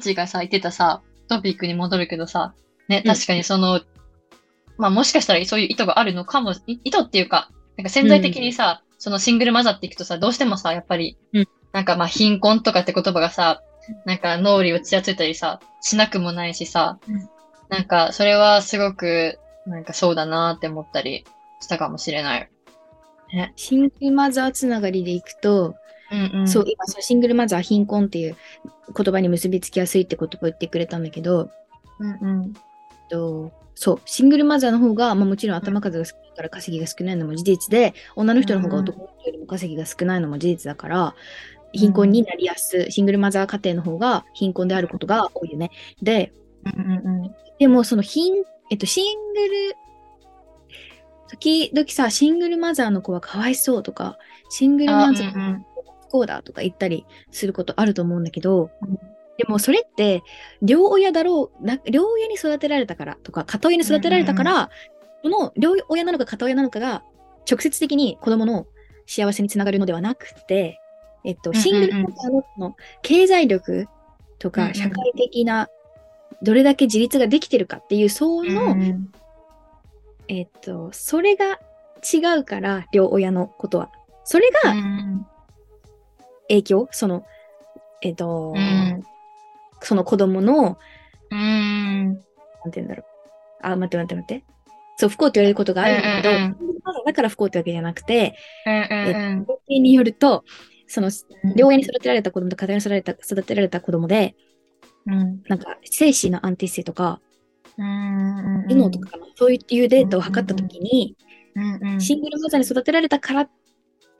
そう、その本地がさ、言ってたさ、トピックに戻るけどさ、ね、うん。確かにその、まあもしかしたらそういう意図があるのかも、い意図っていうか、なんか潜在的にさ、そのシングルマザーっていくとさ、どうしてもさ、やっぱり、うん。なんかまあ貧困とかって言葉がさ、なんか脳裏をちらついたりさ、しなくもないしさ、うん。なんかそれはすごく、なんかそうだなって思ったりしたかもしれない。シングルマザーつながりでいくと、うんうん。そう、今そのシングルマザー貧困っていう言葉に結びつきやすいって言葉を言ってくれたんだけど、うんうん。とそう、シングルマザーの方が、まあ、もちろん頭数が少ないから稼ぎが少ないのも事実で、女の人の方が男の人よりも稼ぎが少ないのも事実だから、貧困になりやすい、シングルマザー家庭の方が貧困であることが多いよね。で、うんうんうん。でもその貧、えっと、シングル、時々さ、シングルマザーの子はかわいそうとか、シングルマザーうん。不幸だとか言ったりすることあると思うんだけど、うん。でもそれって両親だろうな両親に育てられたからとか片親に育てられたから、その両親なのか片親なのかが直接的に子供の幸せにつながるのではなくて、えっと、うんうんうん。シングルマザーの経済力とうんうん。か社会的などれだけ自立ができてるかっていうその、うんうん。えっと、それが違うから両親のことは。それがうん影響？そのえっと、うんその子供のうん。なんて言うんだろう。あ、待って待って待って。そう、不幸って言われることがあるんだけど、うんうんだから不幸ってわけじゃなくて、うんうん統計によると、その、うん。両親に育てられた子供と家庭に育てられた育てられた子供で、うん。なんか、精神の安定性とか、うん。頭脳とかそういうデータを測ったときに、うんうん。シングルマザーに育てられたから、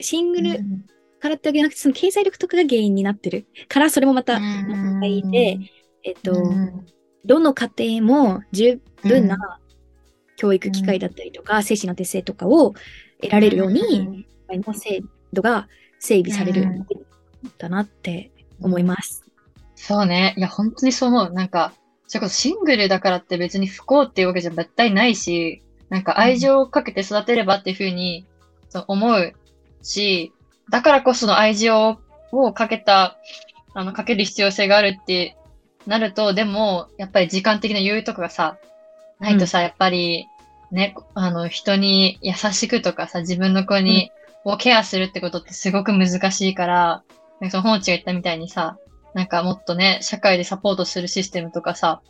シングルうんからってわけじゃなくて、その経済力とかが原因になってる。から、それもまた問題で、えっと、うん。どの家庭も十分な教育機会だったりとか、精神の安定性とかを得られるように、の制度が整備されるうんん。だなって思います。そうね。いや、本当にそう思う。なんか、それこそシングルだからって別に不幸っていうわけじゃ絶対ないし、なんか愛情をかけて育てればっていうふうにそう思うし、だからこその愛情をかけた、あの、かける必要性があるってなると、でも、やっぱり時間的な余裕とかがさ、ないとさ、やっぱり、ね、あの、人に優しくとかさ、自分の子に、をケアするってことってすごく難しいから、なんかその本地が言ったみたいにさ、なんかもっとね、社会でサポートするシステムとかさ、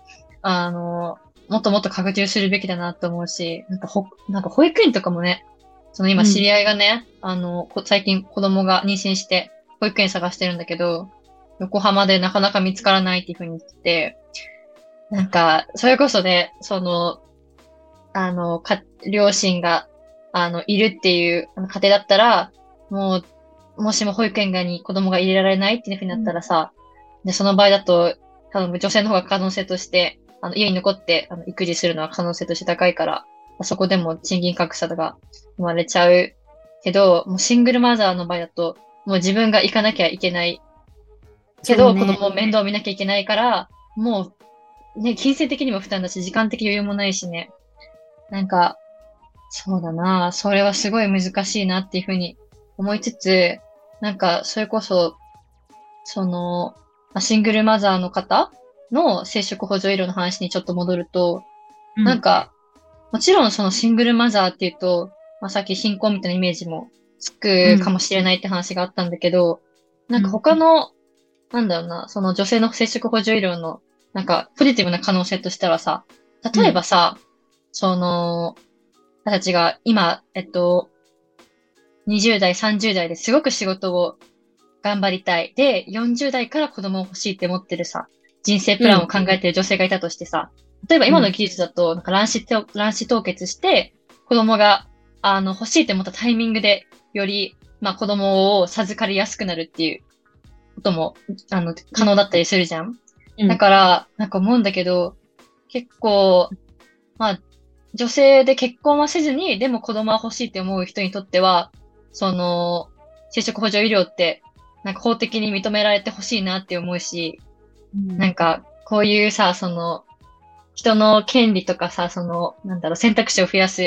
あの、もっともっと拡充するべきだなと思うし、なんかほ、なんか保育園とかもね、その今うん。知り合いがね、あの、こ最近子供が妊娠して保育園探してるんだけど、横浜でなかなか見つからないっていうふうに言ってて、なんか、それこそね、その、あの、か、両親が、あの、いるっていう家庭だったら、もう、もしも保育園外に子供が入れられないっていうふうになったらさ、で、その場合だと、多分女性の方が可能性として、あの、家に残って、あの、育児するのは可能性として高いから、そこでも賃金格差が生まれちゃうけど、もうシングルマザーの場合だと、もう自分が行かなきゃいけない。けど、ね。子供を面倒見なきゃいけないから、もう、ね、金銭的にも負担だし、時間的余裕もないしね。なんか、そうだな、それはすごい難しいなっていうふうに思いつつ、なんか、それこそ、その、まあシングルマザーの方の生殖補助医療の話にちょっと戻ると、なんか、もちろんそのシングルマザーっていうと、まあ、さっき貧困みたいなイメージもつくかもしれないって話があったんだけど、なんか他の、なんだろうな、その女性の生殖補助医療の、なんかポジティブな可能性としてはさ、例えばさ、その、私たちが今、えっと、20代、30代ですごく仕事を頑張りたい。で、40代から子供を欲しいって思ってるさ、人生プランを考えてる女性がいたとしてさ、例えば今の技術だと、なんか卵子と、卵子凍結して、子供が、あの、欲しいって思ったタイミングで、より、まあ子供を授かりやすくなるっていうことも、あの、可能だったりするじゃん。うん。だから、なんか思うんだけど、結構、まあ、女性で結婚はせずに、でも子供は欲しいって思う人にとっては、その、生殖補助医療って、なんか法的に認められてほしいなって思うし、なんか、こういうさ、その、人の権利とかさ、その、なんだろう、選択肢を増やすっ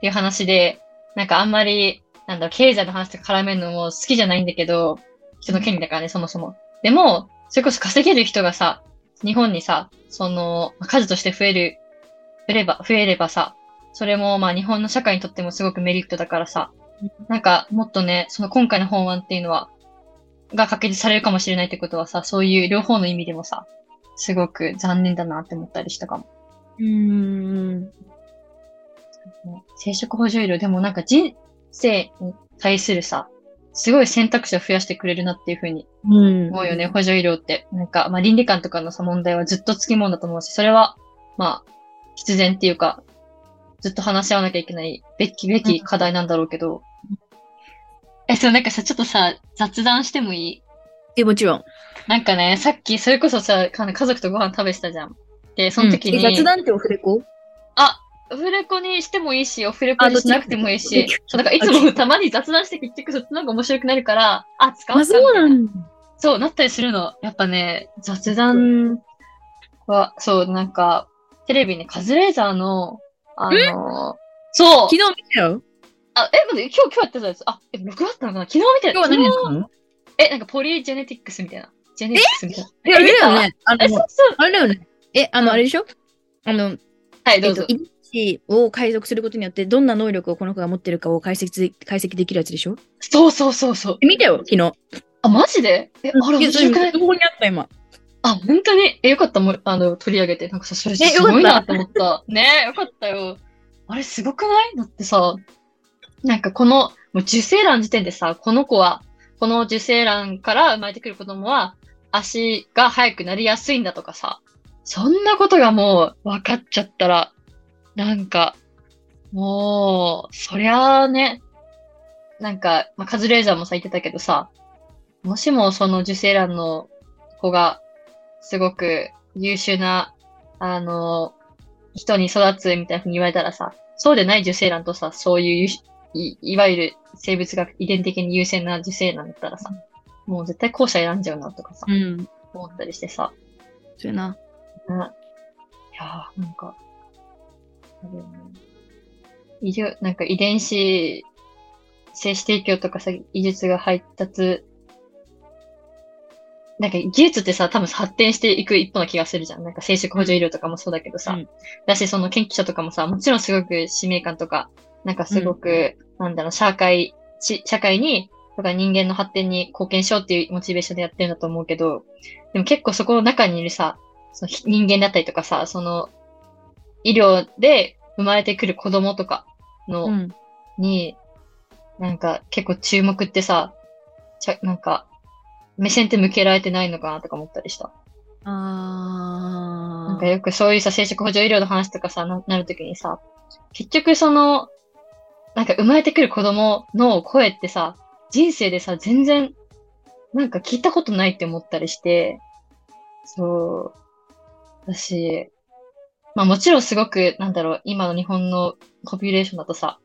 ていう話で、なんかあんまり、なんだろう、経済の話とか絡めるのも好きじゃないんだけど、人の権利だからね、そもそも。でも、それこそ稼げる人がさ、日本にさ、その、数として増える、増えれば、増えればさ、それもまあ日本の社会にとってもすごくメリットだからさ、なんかもっとね、その今回の法案っていうのは、が可決されるかもしれないってことはさ、そういう両方の意味でもさ、すごく残念だなって思ったりしたかも。うーん。生殖補助医療、でもなんか人生に対するさ、すごい選択肢を増やしてくれるなっていうふうにうん。思うよね、補助医療って。なんか、まあ倫理観とかのさ問題はずっとつきもんだと思うし、それは、まあ、必然っていうか、ずっと話し合わなきゃいけないべきべき課題なんだろうけど。え、そう、なんかさ、ちょっとさ、雑談してもいい？え、もちろん。なんかね、さっき、それこそさ、か家族とご飯食べてたじゃん。で、その時に、うんえ雑談ってオフレコあ、オフレコにしてもいいし、オフレコにしなくてもいいしそう、なんかいつもたまに雑談して結局そっちの方が面白くなるから、あ、使おうあ、そうな。なんだ。そう、なったりするの。やっぱね、雑談は、そう、なんか、テレビね、カズレーザーの、あの、そう昨、日見たよ。あ、え、待って、今日、今日やってたやつ、あ、え、録画あったのかな？昨日見て今日は何やったの？え、なんかポリジェネティックスみたいな。ジェネティックス。え、あれだよ見ね。あの、そう。あれだよね。え、あの、あれでしょ？あの、はい、どうぞえっと、。遺伝子を解読することによって、どんな能力をこの子が持ってるかを解析解析できるやつでしょ？そうそうそうそう。え見たよ、昨日。あ、マジで？え、あれ面白くない？どこにあった今？あ、本当に？え、よかった、もう、あの、取り上げて。なんかさ、それねすごいなと思った。ねよかったよ。あれ、すごくない？だってさ、なんかこの、もう受精卵時点でさ、この子は、この受精卵から生まれてくる子供は、足が速くなりやすいんだとかさ、そんなことがもう分かっちゃったら、なんか、もう、そりゃあね、なんか、まあ、カズレーザーもさ言ってたけどさ、もしもその受精卵の子がすごく優秀な、あの、人に育つみたいなふうに言われたらさ、そうでない受精卵とさ、そういうい、いわゆる生物学遺伝的に優先な受精卵だったらさ、もう絶対後者選んじゃうなとかさ、うん。思ったりしてさ、そうやな。ねいやー、なんか、医療、なんか遺伝子、精子提供とかさ、技術が発達、なんか技術ってさ、多分発展していく一歩な気がするじゃん。なんか生殖補助医療とかもそうだけどさ。うんだし、その研究者とかもさ、もちろんすごく使命感とか、なんかすごく、なんだろう、社会、し社会に、とか人間の発展に貢献しようっていうモチベーションでやってるんだと思うけど、でも結構そこの中にいるさ、そのひ人間だったりとかさ、その、医療で生まれてくる子供とかの、うん。に、なんか結構注目ってさ、ちゃなんか、目線って向けられてないのかなとか思ったりした。あなんかよくそういうさ、生殖補助医療の話とかさ、ななるときにさ、結局その、なんか生まれてくる子供の声ってさ、人生でさ、全然、なんか聞いたことないって思ったりして、そう、だし、まあもちろんすごく、なんだろう、今の日本のポピュレーションだとさ、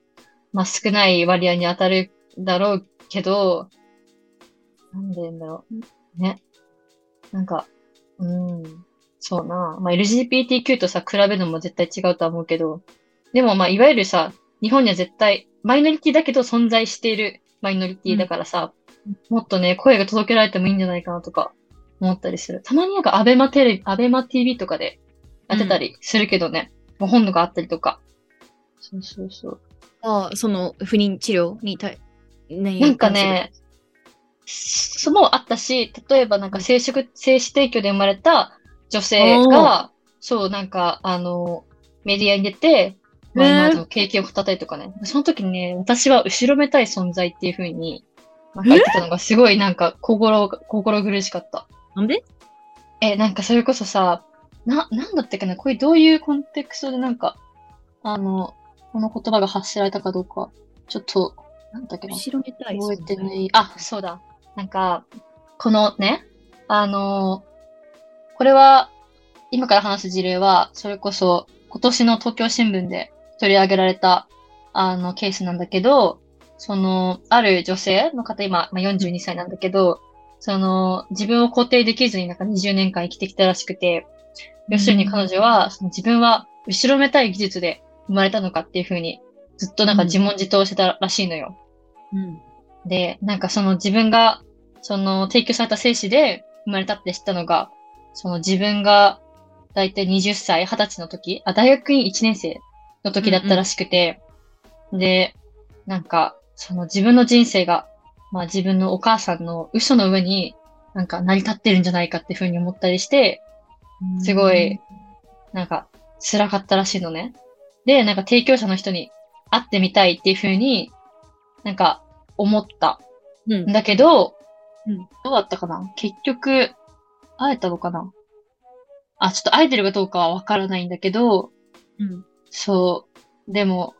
まあ少ない割合に当たるだろうけど、なんで言うんだろう。ね。なんか、うん、そうな。まあ LGBTQ とさ、比べるのも絶対違うとは思うけど、でもまあいわゆるさ、日本には絶対、マイノリティだけど存在しているマイノリティだからさ、もっとね、声が届けられてもいいんじゃないかなとか思ったりする。たまになんかアベマテレビ、アベマ TV とかでやってたりするけどね、もう本とかあったりとか。そうそうそう。ああ、その不妊治療に対、ねなんかね、そもあったし、例えばなんか生殖、精子提供で生まれた女性が、そうなんか、あの、メディアに出て、まあ、ね今経験を語ったりとかね。その時にね、私は後ろめたい存在っていう風に、なんか言ってたのがすごいなんか心が、心苦しかった。なんで？え、なんかそれこそさ、な、なんだったっけな、これどういうコンテクストでなんか、あの、この言葉が発せられたかどうか、ちょっと、なんだっけな？後ろめたい。覚えてない。あ、そうだ。なんか、このね、あのこれは、今から話す事例は、それこそ、今年の東京新聞で取り上げられた、あの、ケースなんだけど、その、ある女性の方、今、まあ、42歳なんだけど、その、自分を肯定できずになんか20年間生きてきたらしくて、要するに彼女は、その自分は後ろめたい技術で生まれたのかっていうふうに、ずっとなんか自問自答してたらしいのよ。うん。で、なんかその自分が、その提供された精子で生まれたって知ったのが、その自分がだいたい20歳、20歳の時、あ、大学院1年生の時だったらしくて、で、なんか、その自分の人生が、まあ自分のお母さんの嘘の上になんか成り立ってるんじゃないかっていうふうに思ったりして、すごい、なんか辛かったらしいのね。で、なんか提供者の人に会ってみたいっていうふうになんか思った。うんん。だけど、うん。どうだったかな？結局、会えたのかな？あ、ちょっと会えてるかどうかはわからないんだけど、うん。そう。でも、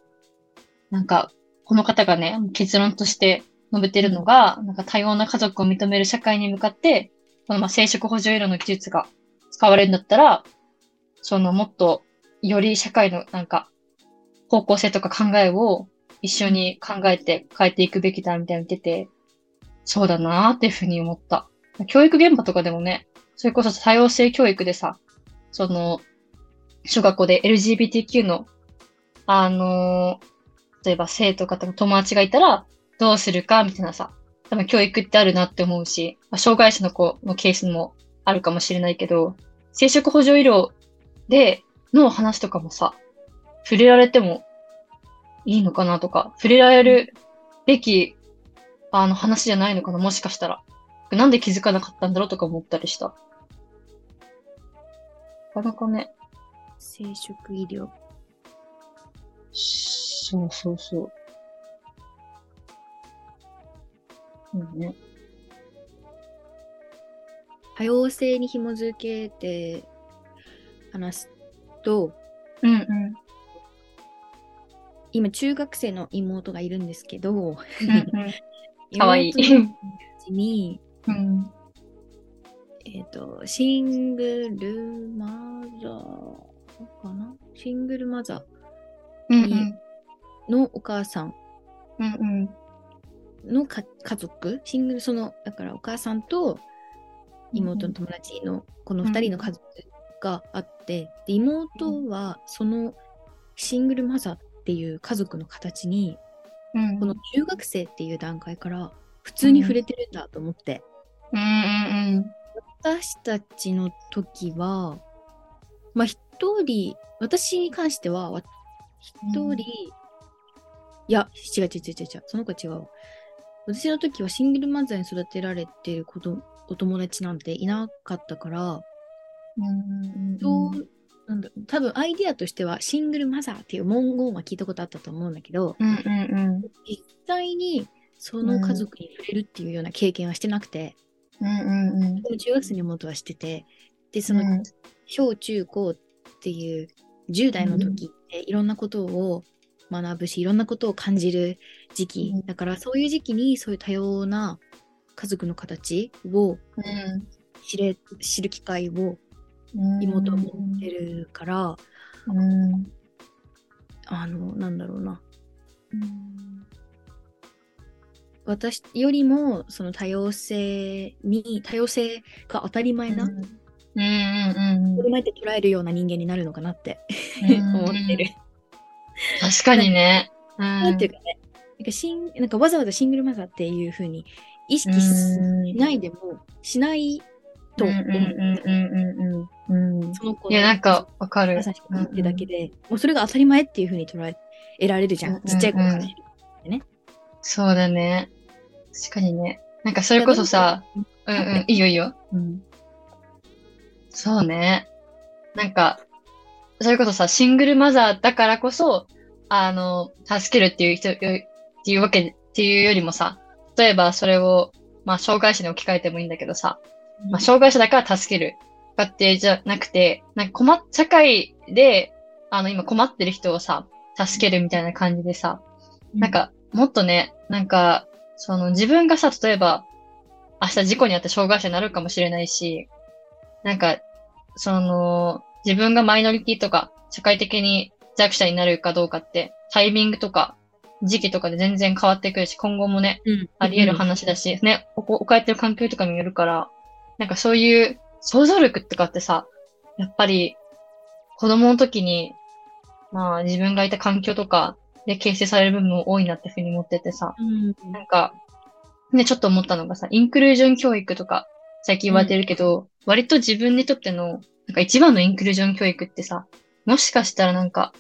なんか、この方がね、結論として述べてるのが、なんか多様な家族を認める社会に向かって、このまあ生殖補助医療の技術が使われるんだったら、そのもっとより社会のなんか方向性とか考えを一緒に考えて変えていくべきだみたいに言ってて、そうだなーっていうふうに思った。教育現場とかでもね、それこそ多様性教育でさ、その、小学校で LGBTQ の、あのー例えば生徒方の友達がいたら、どうするかみたいなさ、多分教育ってあるなって思うし、まあ、障害者の子のケースもあるかもしれないけど、生殖補助医療での話とかもさ、触れられてもいいのかなとか、触れられるべき、あの話じゃないのかな、もしかしたら。なんで気づかなかったんだろうとか思ったりした。なかなかね、生殖医療。そうそうそう。うんね。多様性に紐づけて話すと、うんうん。今中学生の妹がいるんですけど、うんうん、かわいいに、うん。えっ、と、シングルマザーかな？シングルマザうんーのお母さん。のか家族、シングル、その、だからお母さんと妹の友達のこの2人の家族があって、で妹はそのシングルマザーっていう家族の形に、うん。この中学生っていう段階から普通に触れてるんだと思って、私たちの時は、まあ一人、私に関しては、わ一人、うんいや、違う違う違う違う、その子は違うわ。私の時はシングルマザーに育てられてることお友達なんていなかったから、うん。どうなんだ多分アイディアとしてはシングルマザーっていう文言は聞いたことあったと思うんだけど、うんうん実際にその家族に触れるっていうような経験はしてなくて、うん。うんうん中学生の妹はしてて、で、そのうん小中高っていう10代の時っていろんなことを学ぶし、いろんなことを感じる時期、うん。だからそういう時期にそういう多様な家族の形を知れ知る機会をうん。妹は持ってるから、うん。あのなんだろうな。私よりもその多様性に多様性が当たり前な、うんうんうん当たり前って捉えるような人間になるのかなってうん。思ってる。確かにね。うん。なんていうかね、なんかシンなんかわざわざシングルマザーっていう風に意識しうんないでもしないと思う。うんうんうんうんうんうん。その子いや、なんか、わかる優。しく言ってだけで、もうそれが当たり前っていう風に捉え得られるじゃん。うんうんうんちっちゃい子から知る。そうだね。確かにね。なんかそれこそさ、うんうん、いいよいいよ。うん。そうね。なんか、それこそさ、シングルマザーだからこそ、あの、助けるっていう人、っていうわけ、っていうよりもさ、例えばそれを、まあ、障害者に置き換えてもいいんだけどさ、まあ、障害者だから助ける。かってじゃなくて、なんか困っ、社会で、あの、今困ってる人をさ、助けるみたいな感じでさ、なん、か、もっとね、なんか、その自分がさ、例えば、明日事故にあって障害者になるかもしれないし、なんか、その、自分がマイノリティとか、社会的に弱者になるかどうかって、タイミングとか、時期とかで全然変わってくるし、今後もね、うん。あり得る話だし、ね、おこ置かれてる環境とかにもよるから、なんかそういう想像力とかってさ、やっぱり子供の時に、まあ自分がいた環境とかで形成される部分も多いなってふうに思っててさ、うん。なんか、ね、ちょっと思ったのがさ、インクルージョン教育とか最近言われてるけど、割と自分にとっての、なんか一番のインクルージョン教育ってさ、もしかしたらなんか、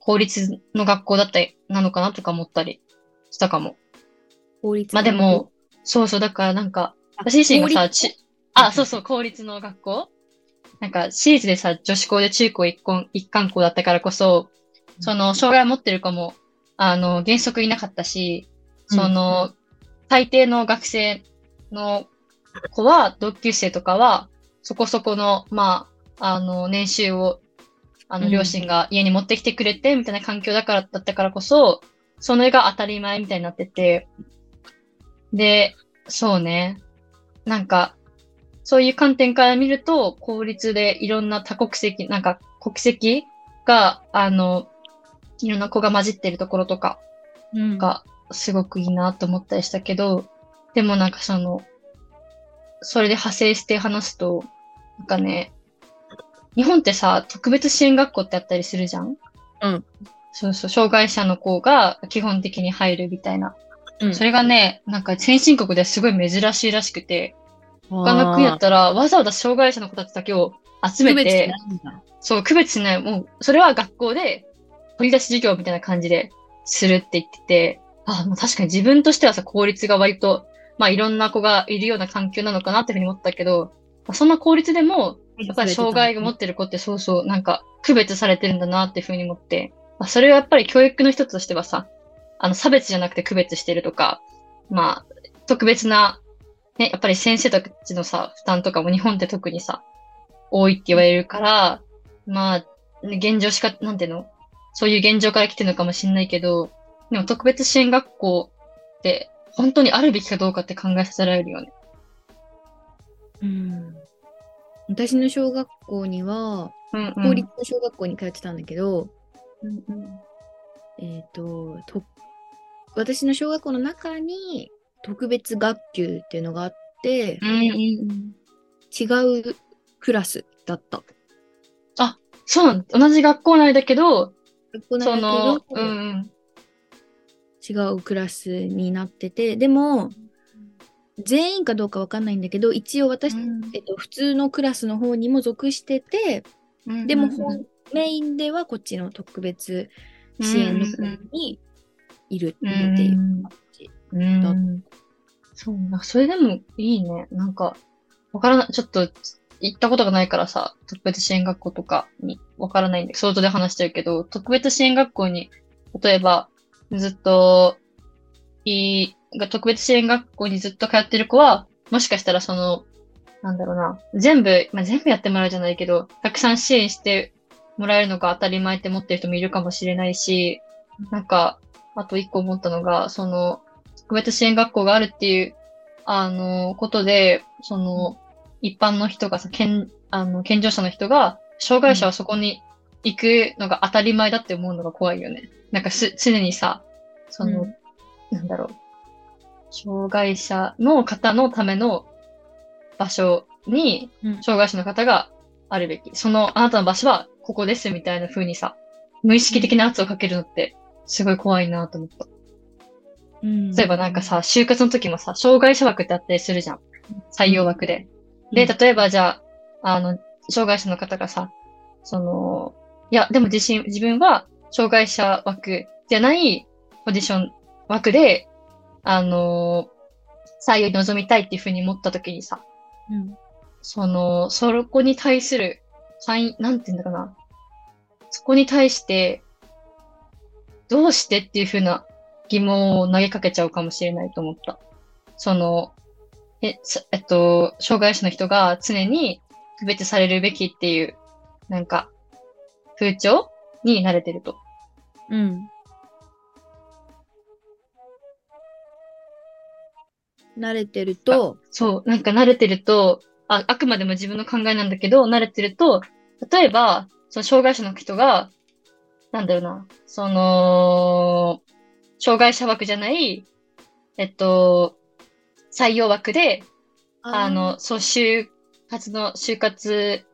公立の学校だったりなのかなとか思ったりしたかも。法律まあでも、そうそう、だからなんか、私自身がさ、ち、あ、そうそう、公立の学校？なんか、私立でさ、女子校で中高一貫一貫校だったからこそ、その、障害を持ってる子も、あの、原則いなかったし、その、大抵の学生の子は、同級生とかは、そこそこの、まあ、あの、年収を、あの、うん両親が家に持ってきてくれて、みたいな環境だから、だったからこそ、それが当たり前みたいになってて、で、そうね。なんか、そういう観点から見ると、公立でいろんな多国籍、なんか国籍が、あの、いろんな子が混じってるところとかうんが、すごくいいなと思ったりしたけど、でもなんかその、それで派生して話すと、なんかね、日本ってさ、特別支援学校ってあったりするじゃん？うん。そうそう、障害者の子が基本的に入るみたいな。うん。それがね、なんか先進国ではすごい珍しいらしくて、他の国だったらわざわざ障害者の子たちだけを集めて、そう、区別しない、もう、それは学校で取り出し授業みたいな感じでするって言ってて、あ、もう確かに自分としてはさ、効率が割と、まあいろんな子がいるような環境なのかなっていうふうに思ったけど、まあそんな効率でも、やっぱり障害が持ってる子ってそうそう、なんか区別されてるんだなっていうふうに思って、まあ、それはやっぱり教育の一つとしてはさ、あの差別じゃなくて区別してるとか、まあ、特別な、ね、やっぱり先生たちのさ、負担とかも日本って特にさ、多いって言われるから、まあ、ね現状しか、なんていうの？そういう現状から来てるのかもしれないけど、でも特別支援学校って本当にあるべきかどうかって考えさせられるよね。うん私の小学校には、うん、うん。公立の小学校に通ってたんだけど、うんうんえっ、とと、私の小学校の中に特別学級っていうのがあって、うんうんうん。違うクラスだった。そうなん同じ学校内だけど、学校なんそのだ、けど、うんうん。違うクラスになってて、でも、全員かどうかわかんないんだけど、一応私、えっと、普通のクラスの方にも属してて、でも本メインではこっちの特別支援の方にいるっていう感じ。うん。だそう、なそれでもいいね。なんか、わからない、ちょっと行ったことがないからさ、特別支援学校とかにわからないんで、想像で話しちゃうけど、特別支援学校に、例えば、ずっと、いい、特別支援学校にずっと通ってる子は、もしかしたらその、なんだろうな、全部、まあ、全部やってもらうじゃないけど、たくさん支援してもらえるのが当たり前って思ってる人もいるかもしれないし、なんか、あと一個思ったのが、その、特別支援学校があるっていう、あの、ことで、その、一般の人がさ、健、あの、健常者の人が、障害者はそこに行くのが当たり前だって思うのが怖いよね。なんかす、常にさ、その、うんなんだろう、障害者の方のための場所に、うん障害者の方があるべき。その、あなたの場所はここですみたいな風にさ、無意識的な圧をかけるのって、すごい怖いなと思った。うん例えばなんかさ、就活の時もさ、障害者枠ってあったりするじゃん。採用枠で。で、うん例えばじゃあ、あの、障害者の方がさ、その、いや、でも自信、自分は障害者枠じゃないポジション枠で、あの採用に臨みたいっていうふうに思った時にさ、うんその、そこに対する、範囲、なんていうんだかな。そこに対して、どうしてっていうふうな疑問を投げかけちゃうかもしれないと思った。その、え、すえっと、障害者の人が常に区別されるべきっていう、なんか、風潮に慣れてると。うん。慣れてると、そう、なんか慣れてると、あ、あくまでも自分の考えなんだけど、慣れてると、例えば、その障害者の人が、なんだろうな、その、障害者枠じゃない、えっと、採用枠で、あの、そう、就活の、就活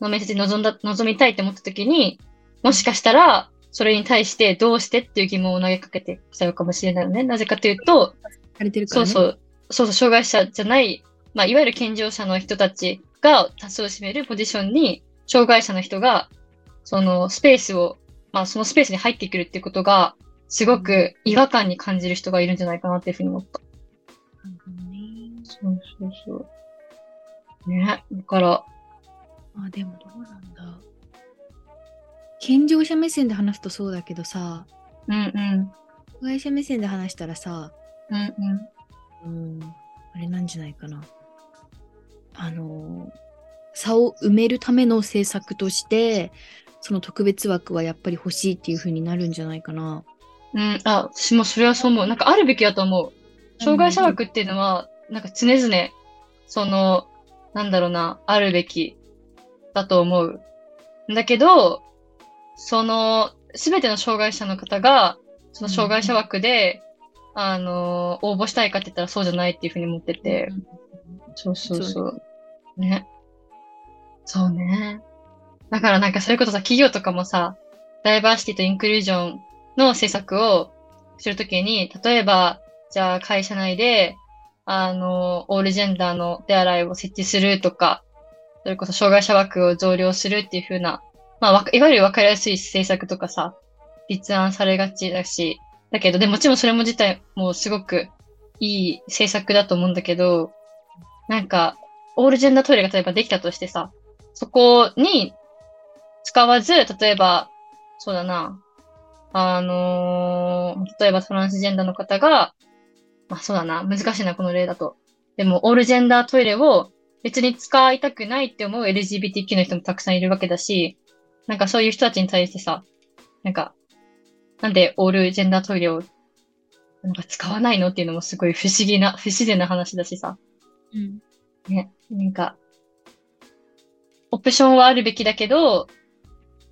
の面接に臨んだ、臨みたいって思った時に、もしかしたら、それに対してどうしてっていう疑問を投げかけてきちゃうかもしれないよね。なぜかというと、されてるからね。そうそう、そうそう、障害者じゃないまあ、いわゆる健常者の人たちが多数を占めるポジションに、障害者の人が、そのスペースを、まあ、そのスペースに入ってくるっていうことが、すごく違和感に感じる人がいるんじゃないかなっていうふうに思った。そうそうそう。ね。だから、あ、でもどうなんだ。健常者目線で話すとそうだけどさ、うんうん。障害者目線で話したらさ、うんうん。うん、あれなんじゃないかな。あの、差を埋めるための政策として、その特別枠はやっぱり欲しいっていう風になるんじゃないかな。うん、あ、私もそれはそう思う。なんかあるべきだと思う。障害者枠っていうのは、なんか常々、その、なんだろうな、あるべきだと思う。だけど、その、すべての障害者の方が、その障害者枠で、あの、応募したいかって言ったらそうじゃないっていうふうに思ってて、そうそうそう。ね。そうね。だからなんかそれこそさ、企業とかもさ、ダイバーシティとインクルージョンの施策をするときに、例えば、じゃあ会社内で、あの、オールジェンダーの手洗いを設置するとか、それこそ障害者枠を増量するっていう風な、まあ、いわゆる分かりやすい政策とかさ、立案されがちだし、だけど、でもちろんそれも自体もうすごくいい政策だと思うんだけど、なんか、オールジェンダートイレが例えばできたとしてさ、そこに使わず、例えば、そうだな、あのー例えばトランスジェンダーの方が、まあそうだな、難しいな、この例だと。でも、オールジェンダートイレを別に使いたくないって思う LGBTQ の人もたくさんいるわけだし、なんかそういう人たちに対してさ、なんか、なんでオールジェンダートイレをなんか使わないのっていうのもすごい不思議な、不自然な話だしさ。うん。ね、なんか、オプションはあるべきだけど、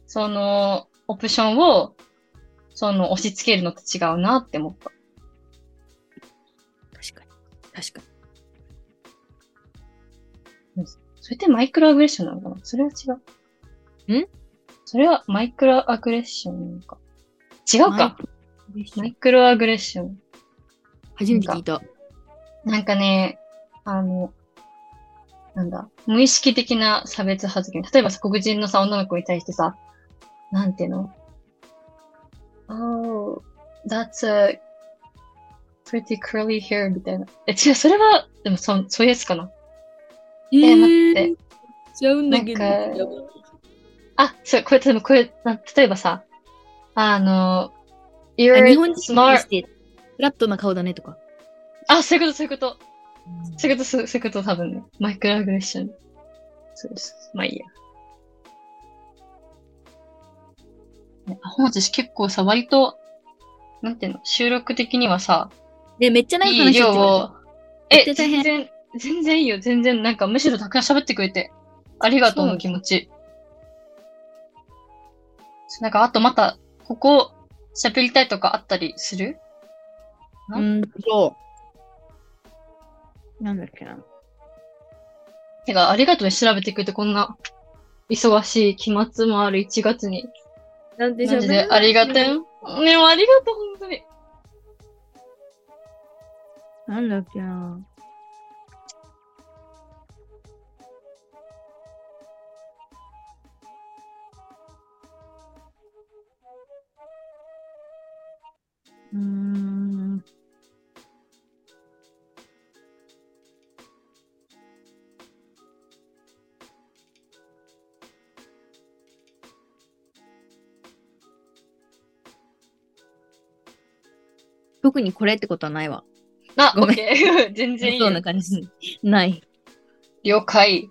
その、オプションを、その、押し付けるのと違うなって思った。確かに。確かそれってマイクロアグレッションなのかな？それは違う。ん？それはマイクロアグレッションなのか。違うか。に。マイクロアグレッション。初めて聞いた。なんかね、あの、なんだ、無意識的な差別発言。例えばさ、黒人のさ、女の子に対してさ、なんていうの ?Oh, that's a pretty curly hair みたいな。え、違う、それは、でもそ、そういうやつかな。ええ待って。ちゃうんだけど。あ、そう、これ、でもこれ、な例えばさ、あの、you're あ日本人に.して、フラットな顔だねとか。あ、そういうこと、そういうこと。そういうこと、そういうこと多分ね。マイクロアグレッション。そうです。まあいいや。ねあ、ほん私結構さ、割と、なんていうの、収録的にはさ、で、めっちゃ長いいい話してる量を、え、全然、全然いいよ。全然、なんかむしろたくさん喋ってくれて、ありがとうの気持ち。なんか、あとまた、ここ、喋りたいとかあったりする？うーんと、なんだっけな。てか、ありがとうね、調べてくれて、こんな、忙しい期末もある1月に。なんでマジで、ありがとう。でも、ありがとう、本当に。なんだっけな。うーん。特にこれってことはないわ。あ、オごめん。全然いいよそうな。感じ。ない。了解。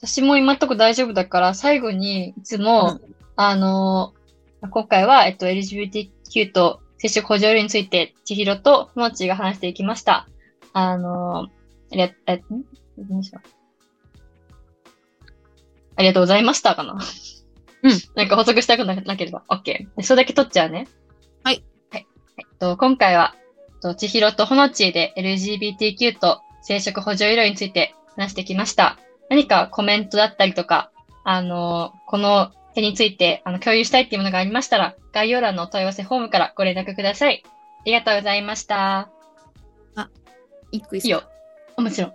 私も今んとこ大丈夫だから、最後に、いつも、あのー今回は、えっと、LGBTQ と接触補助類について、千尋ともちが話していきました。あのーありが、え、ん？どうしようありがとうございましたかな？うん。なんか補足したくななければ、OK。でそれだけ取っちゃうね。はい。はい。えっと、今回は、と、千尋とほのちで LGBTQ と生殖補助医療について話してきました。何かコメントだったりとか、あの、この手についてあの共有したいっていうものがありましたら、概要欄のお問い合わせフォームからご連絡ください。ありがとうございました。一個いいよ。あもちろん。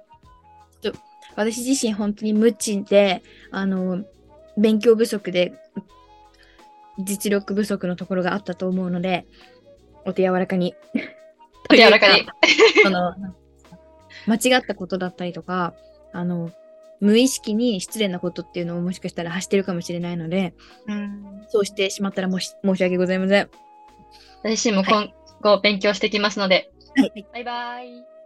私自身本当に無知で、あの、勉強不足で、実力不足のところがあったと思うので、お手柔らかに。お手柔らかに。その間違ったことだったりとか、あの、無意識に失礼なことっていうのをもしかしたら発してるかもしれないので、うん、そうしてしまったらもし申し訳ございません。私も今後勉強してきますので。はい。バイバイ。